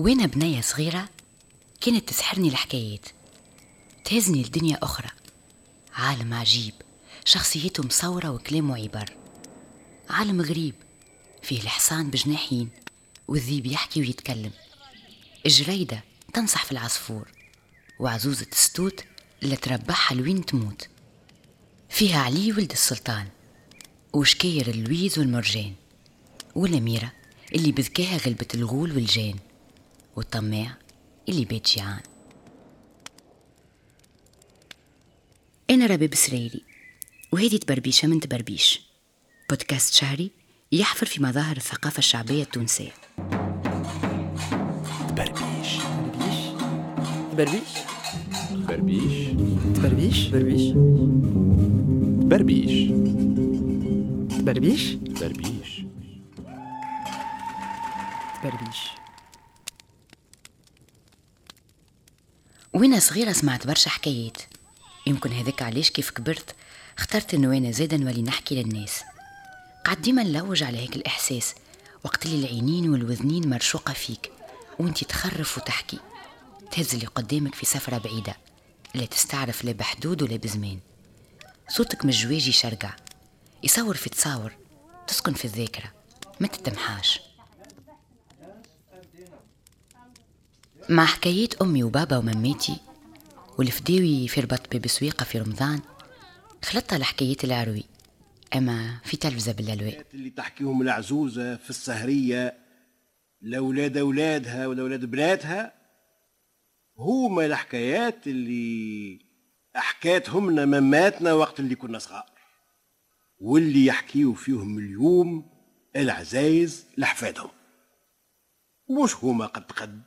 وين بنية صغيرة كانت تسحرني الحكايات تهزني لدنيا أخرى. عالم عجيب شخصيته مصورة وكلامه عبر عالم غريب فيه الحصان بجناحين والذيب يحكي ويتكلم. الجرادة تنصح في العصفور وعزوزة الستوت اللي تربحها لوين تموت. فيها علي ولد السلطان وشكاير اللويز والمرجان. والأميرة اللي بذكاها غلبت الغول والجان. والطماع اللي بيت جيعان. أنا رباب سريري وهذه تبربيشة من تبربيش. بودكاست شهري يحفر في مظاهر الثقافة الشعبية التونسية. تبربيش. بربيش بربيش تبربيش؟ بربيش بربيش تبربيش. بربيش تبربيش. وأنا صغيرة سمعت برشا حكايات. يمكن هذاك علاش كيف كبرت اخترت انه أنا زادا نولي نحكي للناس. قعد ديما نلوج على هيك الإحساس. وقت اللي العينين والوذنين مرشوقة فيك وانت تخرف وتحكي. تهز اللي قدامك في سفرة بعيدة. لا تستعرف لا بحدود ولا بزمان. صوتك من الجواجي شرقع يصور في تصاور. تسكن في الذاكرة. ما تتمحاش. مع حكايات أمي وبابا ومماتي والفداوي في ربط باب سويقة في رمضان خلطها لحكايات العروي. أما في تلفزة بالألواء. اللي تحكيهم العزوزة في السهرية لأولاد أولادها ولأولاد بناتها هما الحكايات اللي حكاتهم لنا مماتنا وقت اللي كنا صغار. واللي يحكيوا فيهم اليوم العزايز لحفادهم. مش هما قد قد.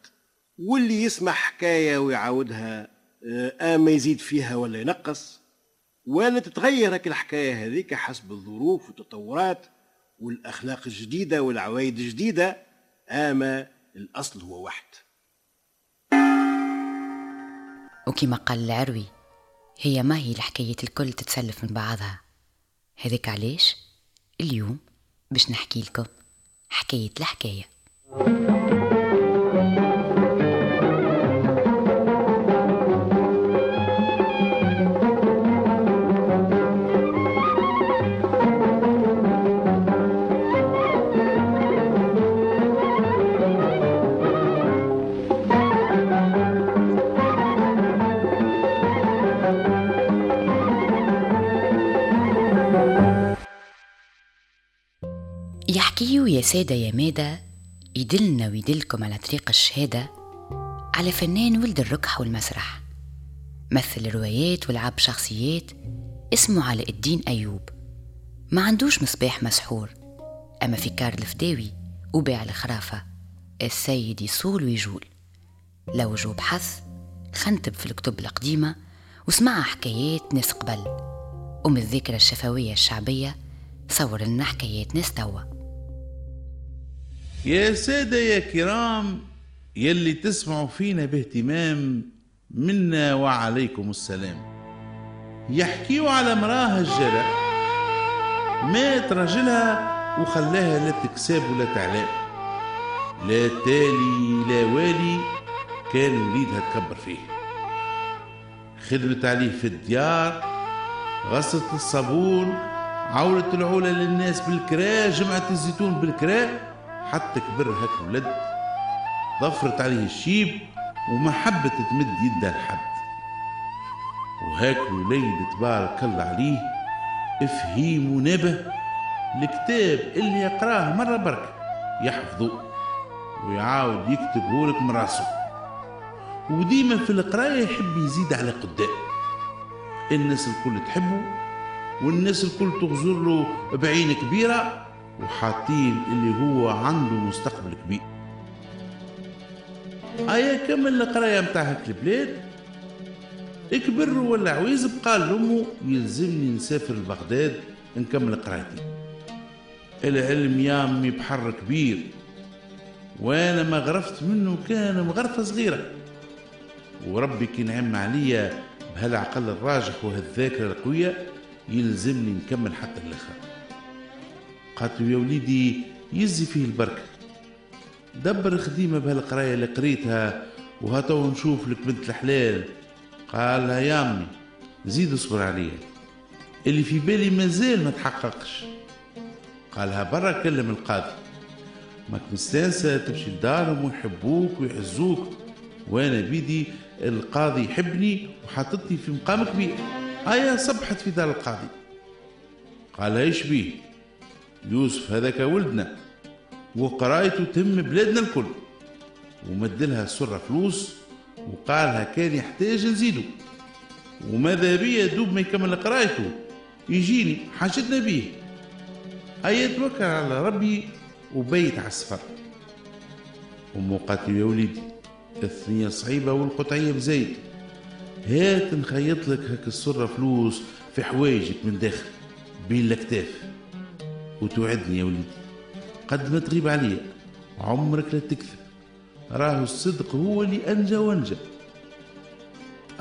واللي يسمع حكاية ويعاودها آه ما يزيد فيها ولا ينقص. ولا تتغير الحكاية هذيك حسب الظروف والتطورات والأخلاق الجديدة والعوايد الجديدة أما الأصل هو واحد. وكما قال العروي هي ما هي الحكايات الكل تتسلف من بعضها. هذاك علاش؟ اليوم باش نحكي لكم حكاية الحكاية. يحكيو يا سادة يا مادة يدلنا ويدلكم على طريق الشهادة على فنان ولد الركح والمسرح. مثل روايات ولعب شخصيات اسمه علاء الدين أيوب. ما عندوش مصباح مسحور أما في كار الفداوي وباع الخرافة السيد يصول ويجول. لو جو بحث خنتب في الكتب القديمة وسمع حكايات ناس قبل. ومن الذاكرة الشفوية الشعبية صور لنا حكايات ناس توا. يا سادة يا كرام يلي تسمعوا فينا باهتمام منا وعليكم السلام. يحكيوا على مراه الجرى مات رجلها وخلاها لا تكسب ولا تعلام. لا تالي لا والي كان وليدها تكبر فيه. خدمت عليه في الديار غسلت الصابون عولت العولة للناس بالكرا جمعت الزيتون بالكرا. حتى كبر هاك ولد ضفرت عليه الشيب وما حبت تمد يدها لحد وهاك الوليد تبارك الله عليه افهيم ونبه الكتاب اللي يقراه مرة برك يحفظه ويعاود يكتبه لك من راسه. وديما في القراية يحب يزيد على قدام. الناس الكل تحبه والناس الكل تغزر له بعين كبيرة وحاطين اللي هو عنده مستقبل كبير. آية كمل القراية متاع هاك البلاد. كبر ولا عويز بقى لأمه يلزمني نسافر لبغداد نكمل قرايتي. العلم يا أمي بحر كبير وأنا ما غرفت منه كان مغرفة صغيرة. وربي كي نعم عليا بهالعقل الراجح وهالذاكرة القوية يلزمني نكمل حتى الآخر. قالت له يا وليدي يزي فيه البركة دبر خديمة بهالقراية اللي قريتها وهاتو نشوف لك بنت الحلال. قالها يا أمي زيد اصبر عليا. اللي في بالي مازال ما تحققش. قالها برا كلم القاضي. ماك مستانسة تمشي لدارهم ويحبوك ويعزوك. وأنا بيدي القاضي يحبني وحاططني في مقام كبير آية صبحت في دار القاضي. قال إيش بيه؟ يوسف هذاك ولدنا. وقرايته تهم بلادنا الكل. ومدلها السرة فلوس وقالها كان يحتاج نزيدو. وماذا بيا دوب ما يكمل قرايته يجيني حاجتنا بيه. هيا توكل على ربي وبيت على السفر. أمه قالت يا وليدي الثنية صعيبة والقطعية بزيت هات نخيط لك هك السرة فلوس في حوايجك من داخل بين الأكتاف. وتوعدني يا وليدي. قد ما تغيب عليا عمرك لا تكذب راهو الصدق هو اللي أنجى وأنجى.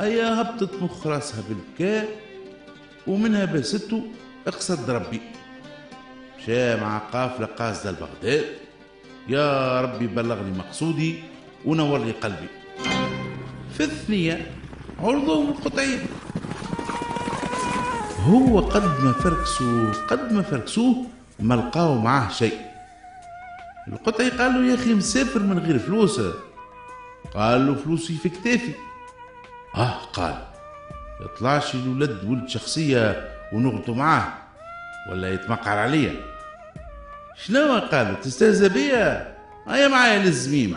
أيا هبطت مخ راسها بالبكاء ومنها بسته اقصد ربي. مشى مع قافلة قاصدة لبغداد يا ربي بلغني مقصودي ونور لي قلبي. في الثنية عرضهم القطعين هو قد ما فركسوه قد ما فركسوه ما لقاو معاه شيء. القطعي قال له يا أخي مسافر من غير فلوس. قال له فلوسي في كتافي. آه قال. يطلعش الولد ولد شخصية ونغلطوا معاه. ولا يتمقعر عليا. شنو قال؟ تستهزأ بيا؟ هيا معايا للزميم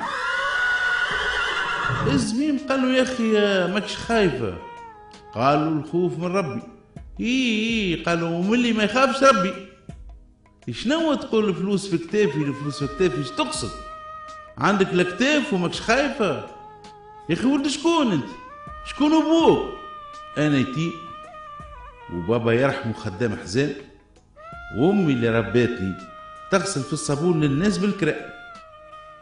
الزميم قال له يا أخي ماكش خايفة قال له الخوف من ربي. إي إي قال له ومن اللي ما يخافش ربي. شنو تقول الفلوس في كتافي؟ الفلوس في كتافي إيش تقصد؟ عندك الكتاف وماكش خايفة؟ يا أخي ولد شكون أنت؟ شكون أبوك؟ أنا يتيم وبابا يرحمه خدام حزان وأمي اللي رباتني تغسل في الصابون للناس بالكراء.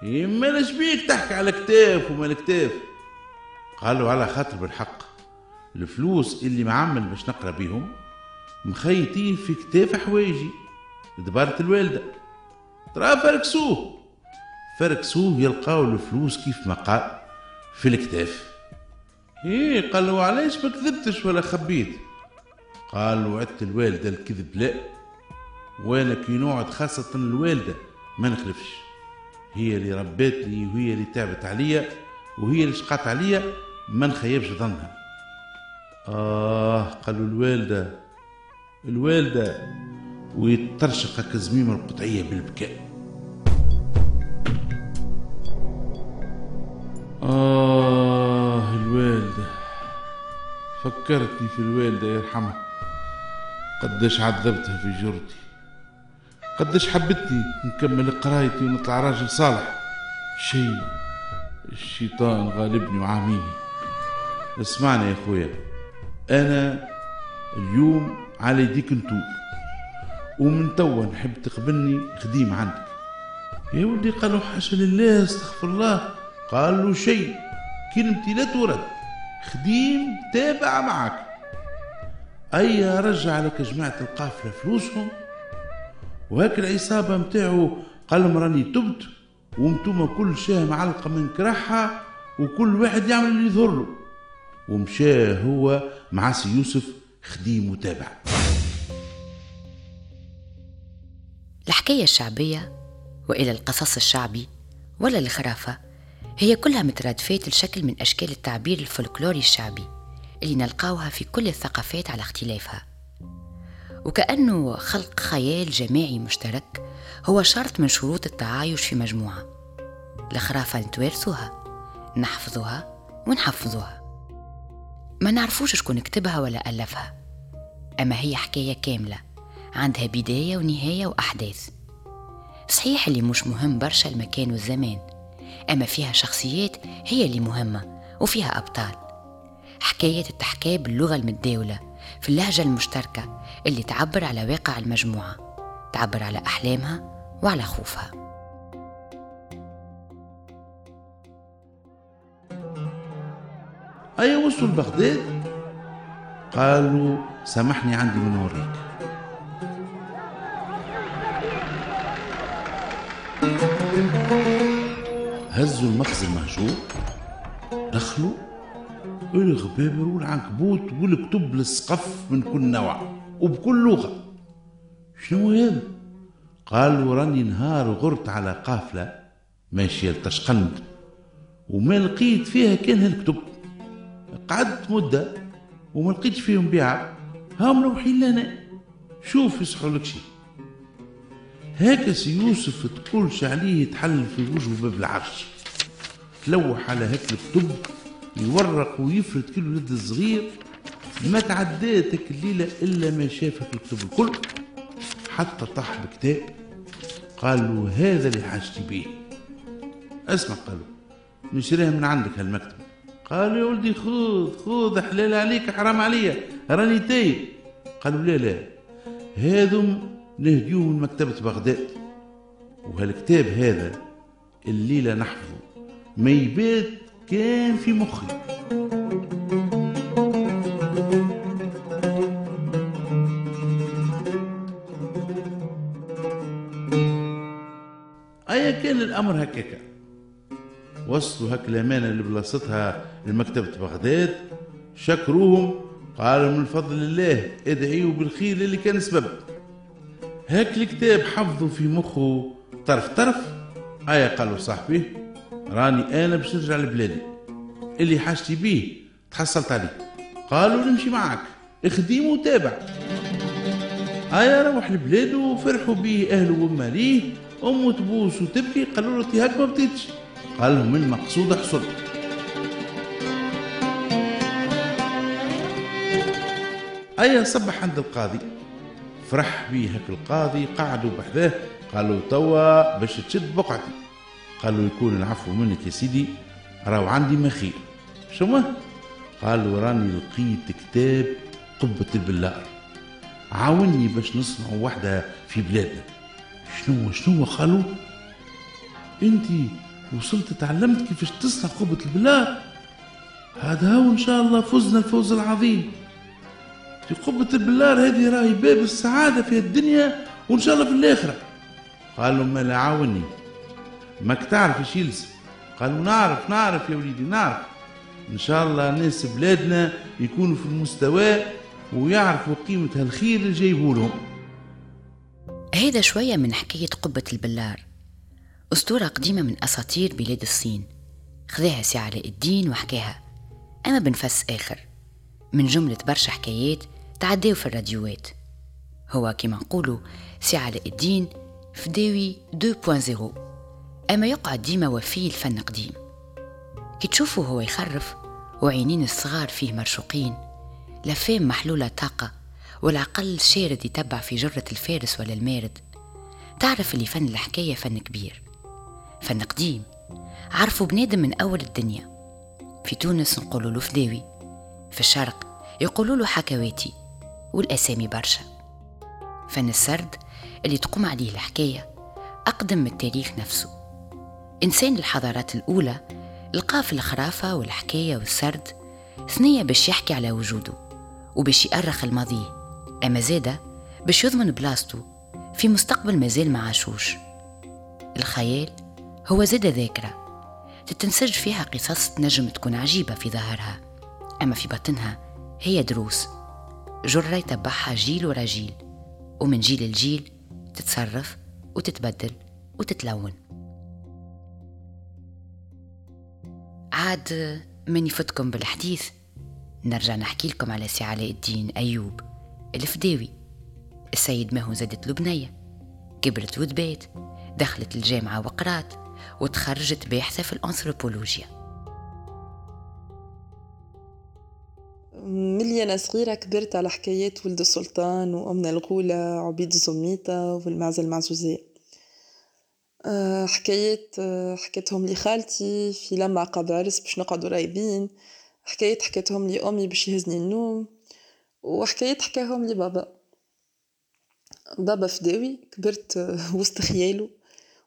يما لاش بيك تحكي على كتاف وما الكتاف قالوا على خاطر بالحق. الفلوس اللي معمل باش نقرأ بيهم مخيطين في كتاف حوايجي. دبارة الوالدة. ترى فركسوه فركسوه يلقاو الفلوس كيف ما قال في الكتاف إيه قال له علاش ما كذبتش ولا خبيت. قال له عدت الوالدة الكذب لا. وأنا كي نوعد خاصة الوالدة ما نخلفش. هي اللي رباتني وهي اللي تعبت عليا وهي اللي شقات عليا ما نخيبش ظنها. آه قالوا الوالدة الوالدة ويترشق هكا زميم القطعية بالبكاء. آه الوالدة. فكرتني في الوالدة يرحمها. قداش عذبتها في جرتي. قداش حبتني نكمل قرايتي ونطلع راجل صالح. شيء الشيطان غالبني وعاميني. اسمعني يا خويا. أنا اليوم على يديك نتوب ومن توا نحب تقبلني خديم عندك. يا ولدي قالوا حاشا لله استغفر الله. قال له شيء. كلمتي لا تورد. خديم تابع معك. أي رجع لك جماعة القافلة فلوسهم. وهاك العصابة متاعه قال راني تبت وأنتم كل شاه معلقة من كرحها وكل واحد يعمل اللي يظهر له هو مع سي يوسف خديم متابع الحكاية الشعبية وإلى القصص الشعبي ولا الخرافة هي كلها مترادفات لشكل من أشكال التعبير الفولكلوري الشعبي اللي نلقاوها في كل الثقافات على اختلافها. وكأنه خلق خيال جماعي مشترك هو شرط من شروط التعايش في مجموعة. الخرافة نتوارثوها نحفظوها ونحفظوها. ما نعرفوش شكون كتبها ولا ألفها. أما هي حكاية كاملة. عندها بداية ونهاية وأحداث. صحيح اللي مش مهم برشا المكان والزمان أما فيها شخصيات هي اللي مهمة وفيها أبطال. حكاية تحكى باللغة المتداولة في اللهجة المشتركة اللي تعبر على واقع المجموعة تعبر على أحلامها وعلى خوفها. أي وصلوا لبغداد قالوا سامحني عندي من نوريك هزوا المخزن مهجور دخلوا الغبابر والعنكبوت والكتب للسقف من كل نوع وبكل لغة. شنو هذا؟ قالوا راني نهار غرت على قافلة ماشية لتشقند وما لقيت فيها كان هالكتب. قعدت مدة وما لقيتش فيهم بيعة هم مروحين لنا شوف يصحوا لك شي. هاكا سي يوسف تقولش عليه يتحل في وجهه باب العرش. تلوح على هاك الكتب يورق ويفرد كل ولد صغير ما تعداتك الليلة إلا ما شافك الكتب الكل. حتى طاح بكتاب قال له هذا اللي حاجتي به اسمع قالوا نشريها من عندك هالمكتب. قال يا ولدي خذ خذ حلال عليك حرام عليا. راني تايب. قالوا لا لا. هذم نهديوه من مكتبة بغداد. وهالكتاب هذا الليلة نحفظه ما يبات كان في مخي. أيا كان الأمر هكاكا. وصلوا اللي بلاصتها لمكتبة بغداد شكروهم قالوا من فضل الله ادعيوا بالخير اللي كان سبب هاك الكتاب حفظوا في مخه طرف طرف. آية قالوا صاحبي راني أنا باش نرجع لبلادي. اللي حاجتي بيه تحصلت عليه. قالوا نمشي معك اخديم وتابع. آية روح لبلاده وفرحوا بيه أهله وماليه أمه تبوس وتبكي قالوا له هاك ما بديتش. قال لهم المقصود حصل. أيا صبح عند القاضي. فرح بيه هاك القاضي قعدوا بحذاه قالوا توا باش تشد بقعتي. قالوا يكون العفو منك يا سيدي راهو عندي ما خير شو قالوا راني لقيت كتاب قبة البلار. عاوني باش نصنع وحدة في بلادنا. شنو شنو قالوا انت وصلت تعلمت كيفاش تصنع قبة البلار؟ هذا هو إن شاء الله فزنا الفوز العظيم. في قبة البلار هذه راهي باب السعادة في الدنيا وإن شاء الله في الآخرة. قالوا ما لا عاوني. ماك تعرف إيش يلزم؟ قالوا نعرف نعرف يا وليدي نعرف. إن شاء الله ناس بلادنا يكونوا في المستوى ويعرفوا قيمة هالخير اللي جايبوا لهم. هذا شوية من حكاية قبة البلار أسطورة قديمة من أساطير بلاد الصين. خذاها سي علاء الدين وحكاها. أما بنفس آخر. من جملة برشا حكايات تعداو في الراديوات. هو كما نقولوا سي علاء الدين فداوي 2.0 أما يقعد ديما وفي الفن قديم. كي تشوفوا هو يخرف وعينين الصغار فيه مرشوقين لفام محلولة طاقة والعقل شارد يتبع في جرة الفارس ولا المارد. تعرف اللي فن الحكاية فن كبير. فن قديم. عرفوا بنادم من أول الدنيا. في تونس نقولوا له فداوي في الشرق يقولوا له حكواتي. والأسامي برشا. فن السرد اللي تقوم عليه الحكاية أقدم من التاريخ نفسه. إنسان الحضارات الأولى لقى في الخرافة والحكاية والسرد ثنية باش يحكي على وجوده وباش يأرخ الماضي. أما زادة باش يضمن بلاصته في مستقبل مازال ما عاشوش. الخيال هو زادة ذاكرة تتنسج فيها قصص تنجم تكون عجيبة في ظاهرها أما في باطنها هي دروس. جرة يتبعها جيل ورا جيل ومن جيل لجيل تتصرف وتتبدل وتتلون. عاد من يفتكم بالحديث نرجع نحكي لكم على سي علاء الدين أيوب الفداوي. السيد ماهو زادت له بنية كبرت وتبات دخلت الجامعة وقرات وتخرجت باحثة في الأنثروبولوجيا ملي أنا صغيرة كبرت على حكايات ولد السلطان وأمنا الغولة عبيد الزميطة والمعزة المعزوزية أه، حكايات أه، حكيتهم لي خالتي في لما عقب عرس باش نقعدوا رايبين. حكايات حكيتهم لي أمي باش يهزني النوم. وحكايات حكاهم لي بابا. بابا فداوي كبرت أه، وسط خياله.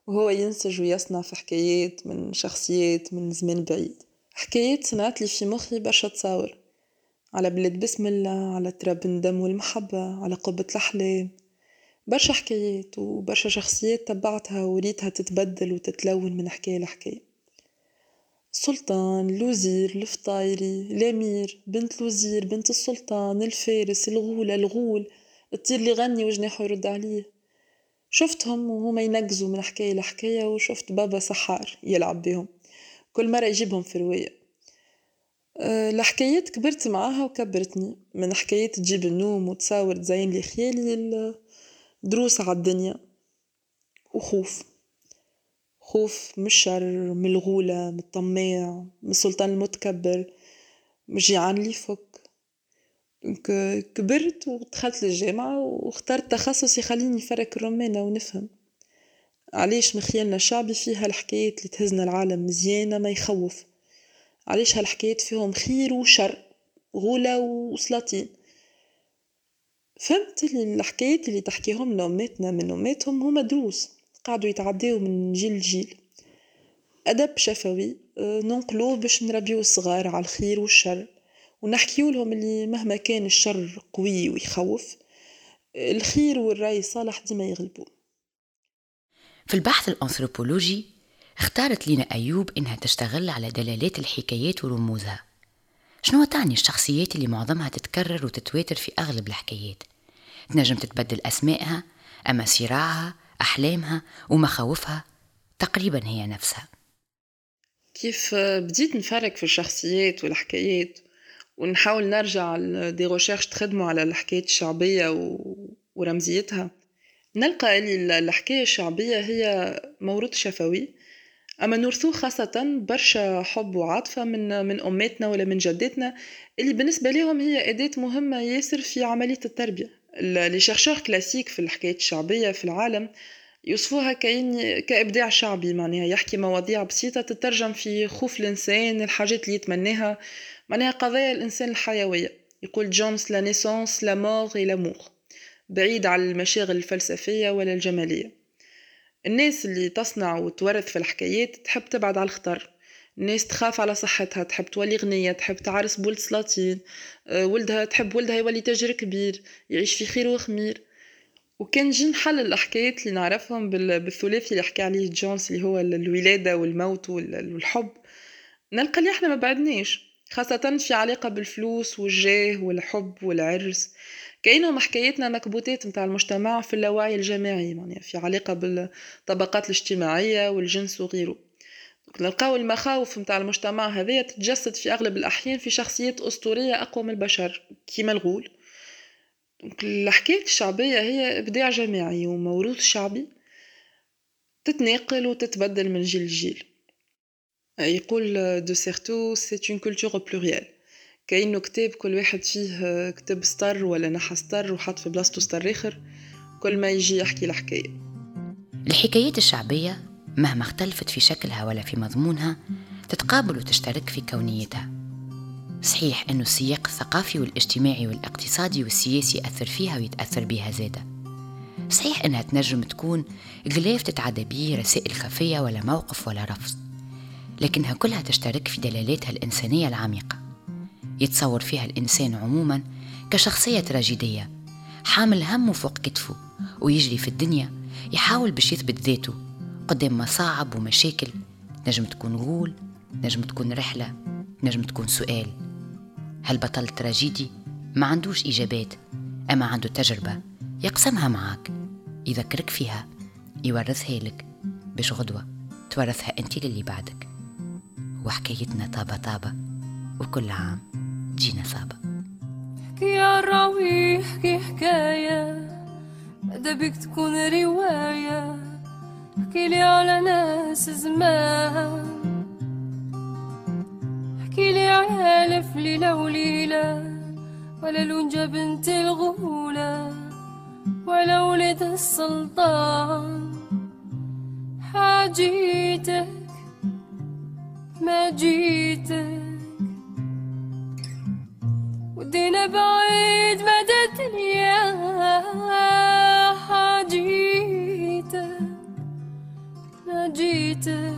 وهو ينسج ويصنع في حكايات من شخصيات من زمان بعيد. حكايات صنعت لي في مخي برشا تصاور على بلاد بسم الله على تراب الندم والمحبة على قبة الأحلام. برشا حكايات وبرشا شخصيات تبعتها وريتها تتبدل وتتلون من حكاية لحكاية. السلطان الوزير الفطايري الأمير بنت الوزير بنت السلطان الفارس الغولة الغول الطير اللي غني وجناحه يرد عليه. شفتهم وهما ينقزوا من حكاية لحكاية وشفت بابا سحار يلعب بهم. كل مرة يجيبهم في رواية. الحكايات كبرت معاها وكبرتني. من حكايات تجيب النوم وتصاور تزين لي خيالي دروس على الدنيا. وخوف. خوف من الشر من الغولة من الطماع من السلطان المتكبر. من الجيعان اللي يفك كبرت ودخلت للجامعة واخترت تخصص يخليني فرك الرمانة ونفهم. علاش مخيلنا الشعبي فيها الحكايات اللي تهزنا العالم مزيانة ما يخوف؟ علاش هالحكايات فيهم خير وشر غولة وسلاطين. فهمت اللي الحكايات اللي تحكيهم لنا أماتنا من أماتهم هما دروس قعدوا يتعداو من جيل لجيل. أدب شفوي آه، ننقلوه باش نربيو الصغار على الخير والشر ونحكيو لهم اللي مهما كان الشر قوي ويخوف الخير والرأي صالح ديما يغلبوا في البحث الأنثروبولوجي اختارت لينا أيوب إنها تشتغل على دلالات الحكايات ورموزها. شنو تعني الشخصيات اللي معظمها تتكرر وتتواتر في أغلب الحكايات؟ تنجم تتبدل أسمائها أما صراعها أحلامها ومخاوفها تقريبا هي نفسها. كيف بديت نفرق في الشخصيات والحكايات؟ ونحاول نرجع دي ريشيرش تخدموا على الحكايات الشعبية و... ورمزيتها. نلقى اللي الحكاية الشعبية هي موروث شفوي. أما نورثوه خاصة برشا حب وعاطفة من من أماتنا ولا من جداتنا اللي بالنسبة لهم هي أداة مهمة ياسر في عملية التربية. les chercheurs classiques في الحكايات الشعبية في العالم يوصفوها كأن كإبداع شعبي معناها يحكي مواضيع بسيطة تترجم في خوف الإنسان الحاجات اللي يتمناها معناها قضايا الإنسان الحيوية. يقول جونز la naissance, la mort et l'amour بعيد عن المشاغل الفلسفية ولا الجمالية. الناس اللي تصنع وتورث في الحكايات تحب تبعد على الخطر. الناس تخاف على صحتها تحب تولي غنية تحب تعرس بولد سلاطين. آه، ولدها تحب ولدها يولي تاجر كبير يعيش في خير وخمير. وكان جينا نحللوا الحكايات اللي نعرفهم بالثلاثي اللي حكى عليه جونز اللي هو الولادة والموت والحب. نلقى اللي إحنا ما بعدناش خاصة في علاقة بالفلوس والجاه والحب والعرس. كأنهم حكايتنا مكبوتات متاع المجتمع في اللاوعي الجماعي يعني في علاقة بالطبقات الاجتماعية والجنس وغيره. نلقاو المخاوف متاع المجتمع هذايا تتجسد في أغلب الأحيان في شخصيات أسطورية أقوى من البشر كيما الغول الحكاية الشعبية هي إبداع جماعي وموروث شعبي تتناقل وتتبدل من جيل لجيل. يقول دو سيرتو c'est une culture plurielle كأنه كتاب كل واحد فيه كتاب سطر ولا نحى سطر وحط في بلاصتو سطر آخر كل ما يجي يحكي الحكاية. الحكايات الشعبية مهما اختلفت في شكلها ولا في مضمونها تتقابل وتشترك في كونيتها. صحيح أنه السياق الثقافي والاجتماعي والاقتصادي والسياسي يأثر فيها ويتأثر بها زادة. صحيح أنها تنجم تكون غلاف تتعدى به رسائل خفية ولا موقف ولا رفض لكنها كلها تشترك في دلالاتها الإنسانية العميقة. يتصور فيها الإنسان عموما كشخصية تراجيدية. حامل همه فوق كتفه ويجري في الدنيا يحاول باش يثبت ذاته قدام مصاعب ومشاكل. نجم تكون غول نجم تكون رحلة نجم تكون سؤال. هالبطل التراجيدي ما عندوش إجابات أما عنده تجربة يقسمها معاك يذكرك فيها يورثها لك باش غدوة تورثها أنت للي بعدك. وحكايتنا طابة طابة وكل عام. جينا صابة حكي راوي حكي حكاية ماذا بك تكون رواية؟ حكي لي على ناس زمان. حكي لي على ليلة وليلة ولا لونجة بنت الغولة ولا ولد السلطان. حاجيتك ما جيتك. ودينا بعيد مدى الدنيا حاجيتك ما جيتك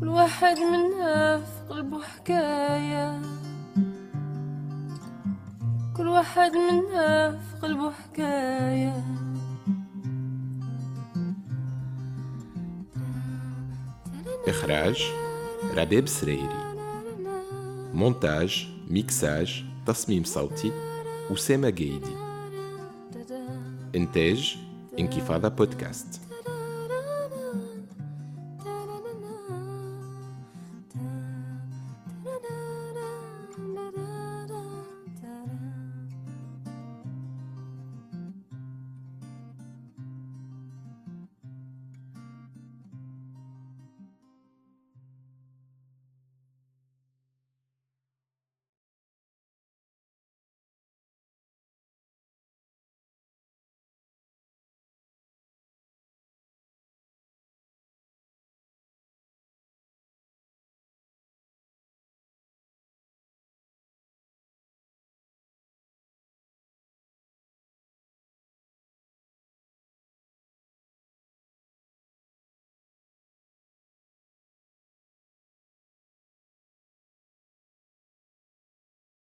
كل واحد منا في قلبه حكاية. كل واحد منا في قلبه حكاية. إخراج رباب سريري. مونتاج ميكساج تصميم صوتي أسامة جايدي إنتاج انكفاضة بودكاست